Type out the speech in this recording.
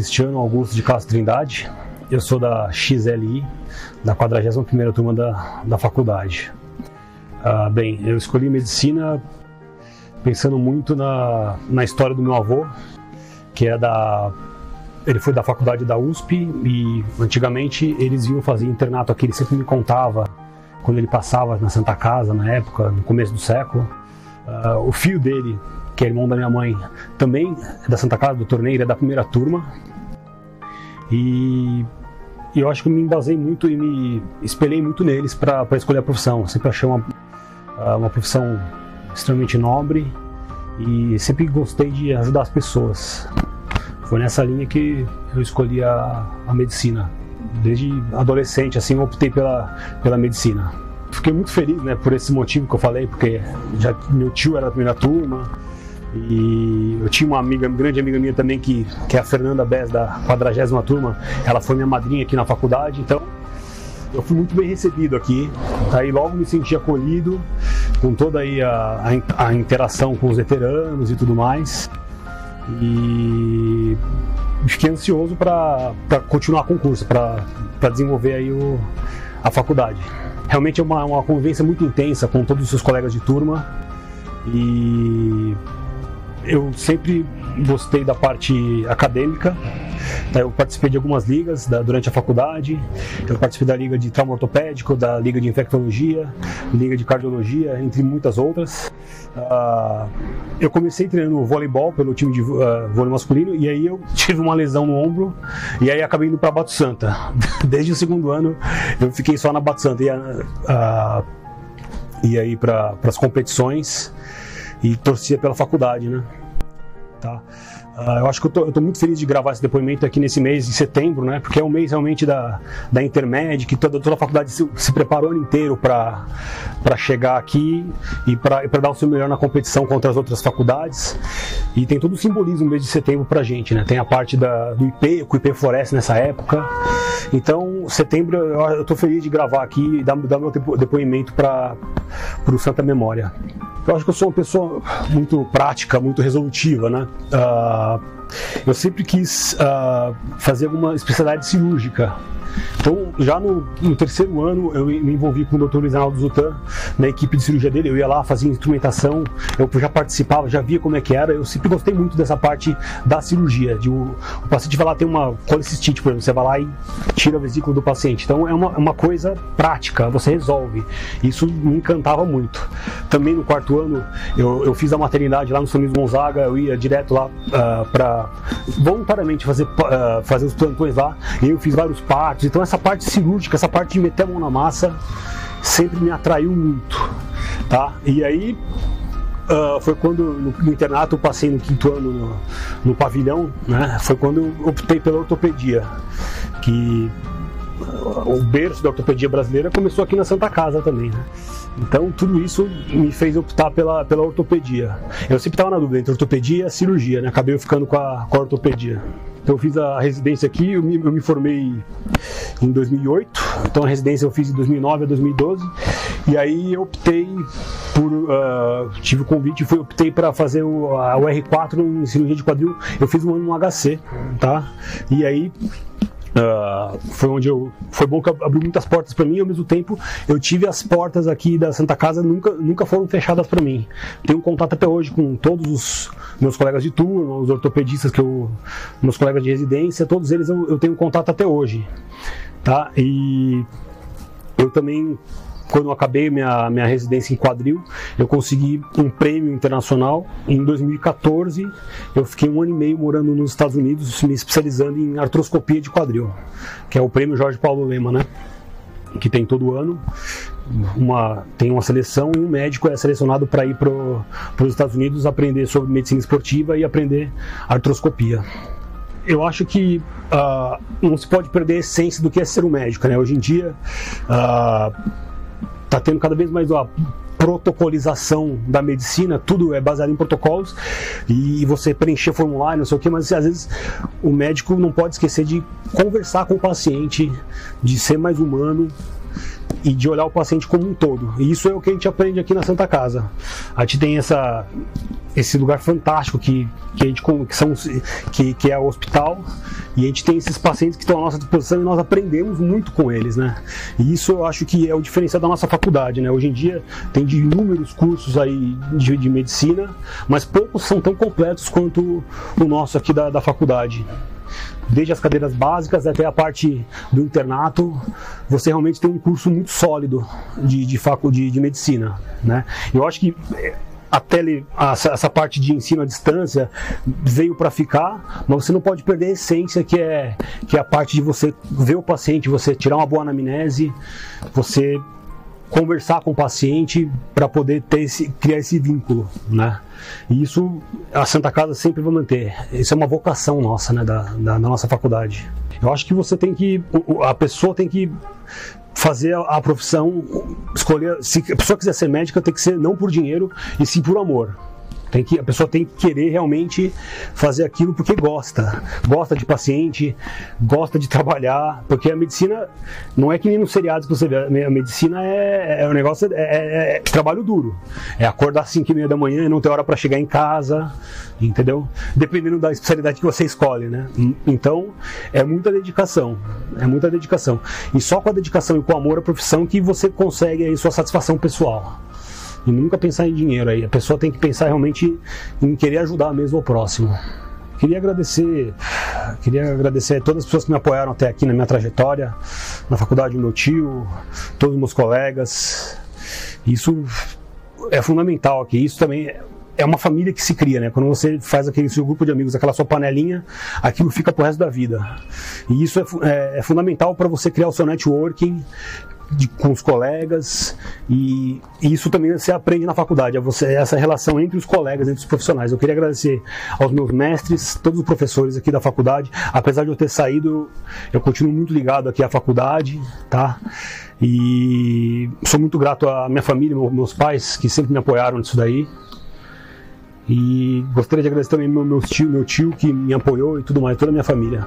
Cristiano Augusto de Castro Trindade. Eu sou da XLI, da 41ª turma da, da faculdade. Ah, bem, eu escolhi medicina pensando muito na, na história do meu avô, que é da ele foi da faculdade da USP e antigamente eles iam fazer internato aqui, ele sempre me contava quando ele passava na Santa Casa na época, no começo do século. Uh, o filho dele, que é irmão da minha mãe, também é da Santa Casa do Torneio, é da primeira turma. E, e eu acho que eu me embasei muito e me espelhei muito neles para escolher a profissão. Eu sempre achei uma, ah, uma profissão extremamente nobre e sempre gostei de ajudar as pessoas. Foi nessa linha que eu escolhi a, a medicina. Desde adolescente, assim, eu optei pela, pela medicina. Fiquei muito feliz, né, por esse motivo que eu falei, porque já meu tio era da primeira turma, e eu tinha uma amiga, grande amiga minha também, que, que é a Fernanda Bez, da 40 turma. Ela foi minha madrinha aqui na faculdade, então eu fui muito bem recebido aqui. Aí logo me senti acolhido, com toda aí a, a, a interação com os veteranos e tudo mais. E fiquei ansioso para continuar com o curso, para desenvolver aí o, a faculdade. Realmente é uma, uma convivência muito intensa com todos os seus colegas de turma e eu sempre gostei da parte acadêmica. Eu participei de algumas ligas da, durante a faculdade. Eu participei da liga de trauma ortopédico, da liga de infectologia, liga de cardiologia, entre muitas outras. Uh, eu comecei treinando voleibol pelo time de uh, vôlei masculino e aí eu tive uma lesão no ombro e aí acabei indo para Bato Santa. Desde o segundo ano eu fiquei só na Bato Santa e uh, ia aí para as competições e torcia pela faculdade, né? Tá? Uh, eu acho que eu tô, muito feliz de gravar esse depoimento aqui nesse mês de setembro, né? Porque é um mês realmente da, da Intermed, que toda, toda a faculdade se, se preparou o ano inteiro para chegar aqui e para dar o seu melhor na competição contra as outras faculdades. E tem todo o simbolismo mês de setembro pra gente, né? Tem a parte da, do IP, o IP floresce nessa época. Então, setembro, eu, tô feliz de gravar aqui e dar, dar meu depoimento para o Santa Memória. Eu acho que eu sou uma pessoa muito prática, muito resolutiva, né? Uh, eu sempre quis uh, fazer alguma especialidade cirúrgica. Então, já no, no, terceiro ano, eu me envolvi com o Dr. Luiz Arnaldo Zutan, na equipe de cirurgia dele. Eu ia lá, fazia instrumentação, eu já participava, já via como é que era. Eu sempre gostei muito dessa parte da cirurgia. De o, o paciente vai lá, tem uma colicistite, por exemplo, você vai lá e tira a vesícula do paciente. Então, é uma, é uma coisa prática, você resolve. Isso me encantava muito. Também no quarto ano, eu, eu fiz a maternidade lá no São Luís Gonzaga, eu ia direto lá uh, ah, para voluntariamente fazer, uh, fazer os plantões lá, e eu fiz vários partos. Então, essa parte cirúrgica, essa parte de meter a mão na massa, sempre me atraiu muito, tá? E aí uh, foi quando no, no, internato eu passei no quinto ano no, no, pavilhão, né? Foi quando eu optei pela ortopedia, que o berço da ortopedia brasileira começou aqui na Santa Casa também, né? Então tudo isso me fez optar pela, pela ortopedia. Eu sempre estava na dúvida entre ortopedia e cirurgia, né? Acabei ficando com a, com a ortopedia. Então eu fiz a residência aqui, eu me, eu me formei em 2008, então a residência eu fiz de 2009 a 2012, e aí eu optei por, uh, tive o convite, fui, optei para fazer o, a UR4 em cirurgia de quadril, eu fiz um ano no HC, tá? E aí Uh, foi onde eu foi bom que abriu muitas portas para mim ao mesmo tempo eu tive as portas aqui da Santa Casa nunca nunca foram fechadas para mim. Tenho contato até hoje com todos os meus colegas de turma os ortopedistas que eu meus colegas de residência todos eles eu, eu tenho contato até hoje tá? E eu também quando eu acabei minha, minha residência em quadril, eu consegui um prêmio internacional. Em 2014, eu fiquei um ano e meio morando nos Estados Unidos, me especializando em artroscopia de quadril, que é o prêmio Jorge Paulo Lema, né? Que tem todo ano. Uma, tem uma seleção e um médico é selecionado para ir para os Estados Unidos aprender sobre medicina esportiva e aprender artroscopia eu acho que uh, não se pode perder a essência do que é ser um médico, né? Hoje em dia, uh, está tendo cada vez mais a protocolização da medicina, tudo é baseado em protocolos e você preencher formulário, não sei o que, mas às vezes o médico não pode esquecer de conversar com o paciente, de ser mais humano e de olhar o paciente como um todo. E isso é o que a gente aprende aqui na Santa Casa. A gente tem essa esse lugar fantástico que, que a gente que são que, que é o hospital e a gente tem esses pacientes que estão à nossa disposição e nós aprendemos muito com eles, né? E isso eu acho que é o diferencial da nossa faculdade, né? Hoje em dia tem de inúmeros cursos aí de, de medicina, mas poucos são tão completos quanto o nosso aqui da, da faculdade desde as cadeiras básicas até a parte do internato, você realmente tem um curso muito sólido de, de, de, medicina. Né? Eu acho que a tele, essa parte de ensino à distância veio para ficar, mas você não pode perder a essência que é, que é a parte de você ver o paciente, você tirar uma boa anamnese, você conversar com o paciente para poder ter esse, criar esse vínculo, né? E isso a Santa Casa sempre vai manter. Isso é uma vocação nossa, né, da, da, da nossa faculdade. Eu acho que você tem que, a pessoa tem que fazer a profissão, escolher. Se a pessoa quiser ser médica, tem que ser não por dinheiro e sim por amor. Tem que, a pessoa tem que querer realmente fazer aquilo porque gosta. Gosta de paciente, gosta de trabalhar. Porque a medicina não é que nem nos seriados que você vê. A medicina é, é um negócio, é, é, é, trabalho duro. É acordar às 5 e meia da manhã e não ter hora para chegar em casa, entendeu? Dependendo da especialidade que você escolhe, né? Então, é muita dedicação. É muita dedicação. E só com a dedicação e com o amor à profissão que você consegue aí sua satisfação pessoal e nunca pensar em dinheiro aí. A pessoa tem que pensar realmente em querer ajudar mesmo o próximo. Queria agradecer, queria agradecer a todas as pessoas que me apoiaram até aqui na minha trajetória, na faculdade do meu tio, todos os meus colegas. Isso é fundamental aqui. Isso também é uma família que se cria, né? Quando você faz aquele seu grupo de amigos, aquela sua panelinha, aquilo fica pro resto da vida. E isso é, é, é fundamental para você criar o seu networking, de, com os colegas e, e, isso também você aprende na faculdade, é você, essa relação entre os colegas, entre os profissionais. Eu queria agradecer aos meus mestres, todos os professores aqui da faculdade. Apesar de eu ter saído, eu continuo muito ligado aqui à faculdade, tá? E sou muito grato à minha família, meus pais, que sempre me apoiaram nisso daí. E gostaria de agradecer também meu, meu tio, meu tio que me apoiou e tudo mais, toda a minha família.